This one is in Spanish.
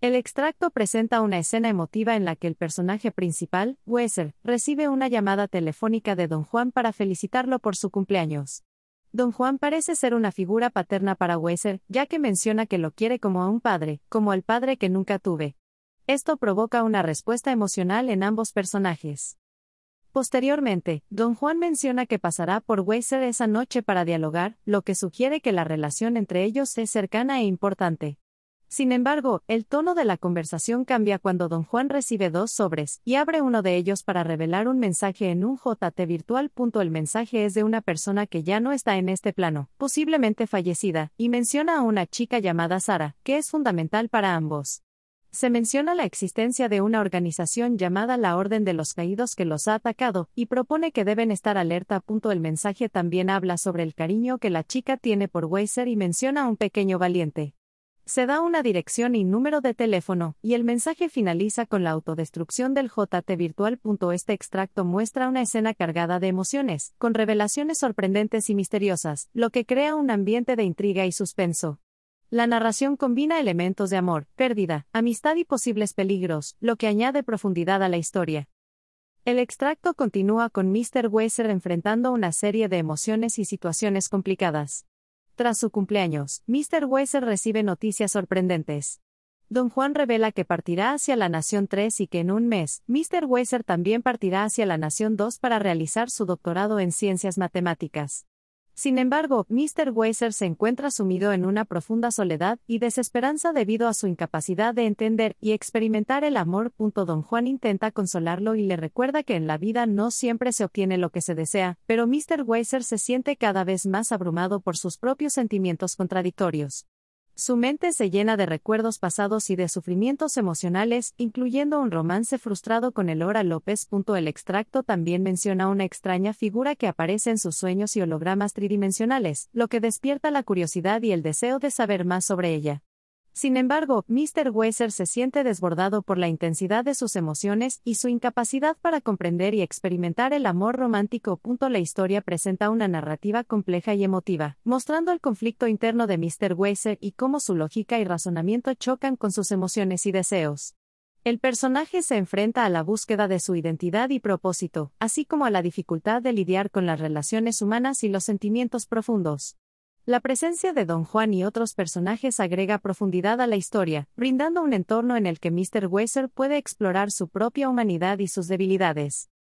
El extracto presenta una escena emotiva en la que el personaje principal, Weser, recibe una llamada telefónica de Don Juan para felicitarlo por su cumpleaños. Don Juan parece ser una figura paterna para Weser, ya que menciona que lo quiere como a un padre, como el padre que nunca tuve. Esto provoca una respuesta emocional en ambos personajes. Posteriormente, Don Juan menciona que pasará por Weiser esa noche para dialogar, lo que sugiere que la relación entre ellos es cercana e importante. Sin embargo, el tono de la conversación cambia cuando don Juan recibe dos sobres, y abre uno de ellos para revelar un mensaje en un JT virtual. El mensaje es de una persona que ya no está en este plano, posiblemente fallecida, y menciona a una chica llamada Sara, que es fundamental para ambos. Se menciona la existencia de una organización llamada la Orden de los Caídos que los ha atacado, y propone que deben estar alerta. El mensaje también habla sobre el cariño que la chica tiene por Weiser y menciona a un pequeño valiente. Se da una dirección y número de teléfono, y el mensaje finaliza con la autodestrucción del JT virtual. Este extracto muestra una escena cargada de emociones, con revelaciones sorprendentes y misteriosas, lo que crea un ambiente de intriga y suspenso. La narración combina elementos de amor, pérdida, amistad y posibles peligros, lo que añade profundidad a la historia. El extracto continúa con Mr. Weiser enfrentando una serie de emociones y situaciones complicadas. Tras su cumpleaños, Mr. Weiser recibe noticias sorprendentes. Don Juan revela que partirá hacia la Nación 3 y que en un mes, Mr. Weiser también partirá hacia la Nación 2 para realizar su doctorado en ciencias matemáticas. Sin embargo, Mr. Weiser se encuentra sumido en una profunda soledad y desesperanza debido a su incapacidad de entender y experimentar el amor. Don Juan intenta consolarlo y le recuerda que en la vida no siempre se obtiene lo que se desea, pero Mr. Weiser se siente cada vez más abrumado por sus propios sentimientos contradictorios. Su mente se llena de recuerdos pasados y de sufrimientos emocionales, incluyendo un romance frustrado con Elora López. El extracto también menciona una extraña figura que aparece en sus sueños y hologramas tridimensionales, lo que despierta la curiosidad y el deseo de saber más sobre ella. Sin embargo, Mr. Weiser se siente desbordado por la intensidad de sus emociones y su incapacidad para comprender y experimentar el amor romántico. La historia presenta una narrativa compleja y emotiva, mostrando el conflicto interno de Mr. Weiser y cómo su lógica y razonamiento chocan con sus emociones y deseos. El personaje se enfrenta a la búsqueda de su identidad y propósito, así como a la dificultad de lidiar con las relaciones humanas y los sentimientos profundos. La presencia de Don Juan y otros personajes agrega profundidad a la historia, brindando un entorno en el que Mr. Weiser puede explorar su propia humanidad y sus debilidades.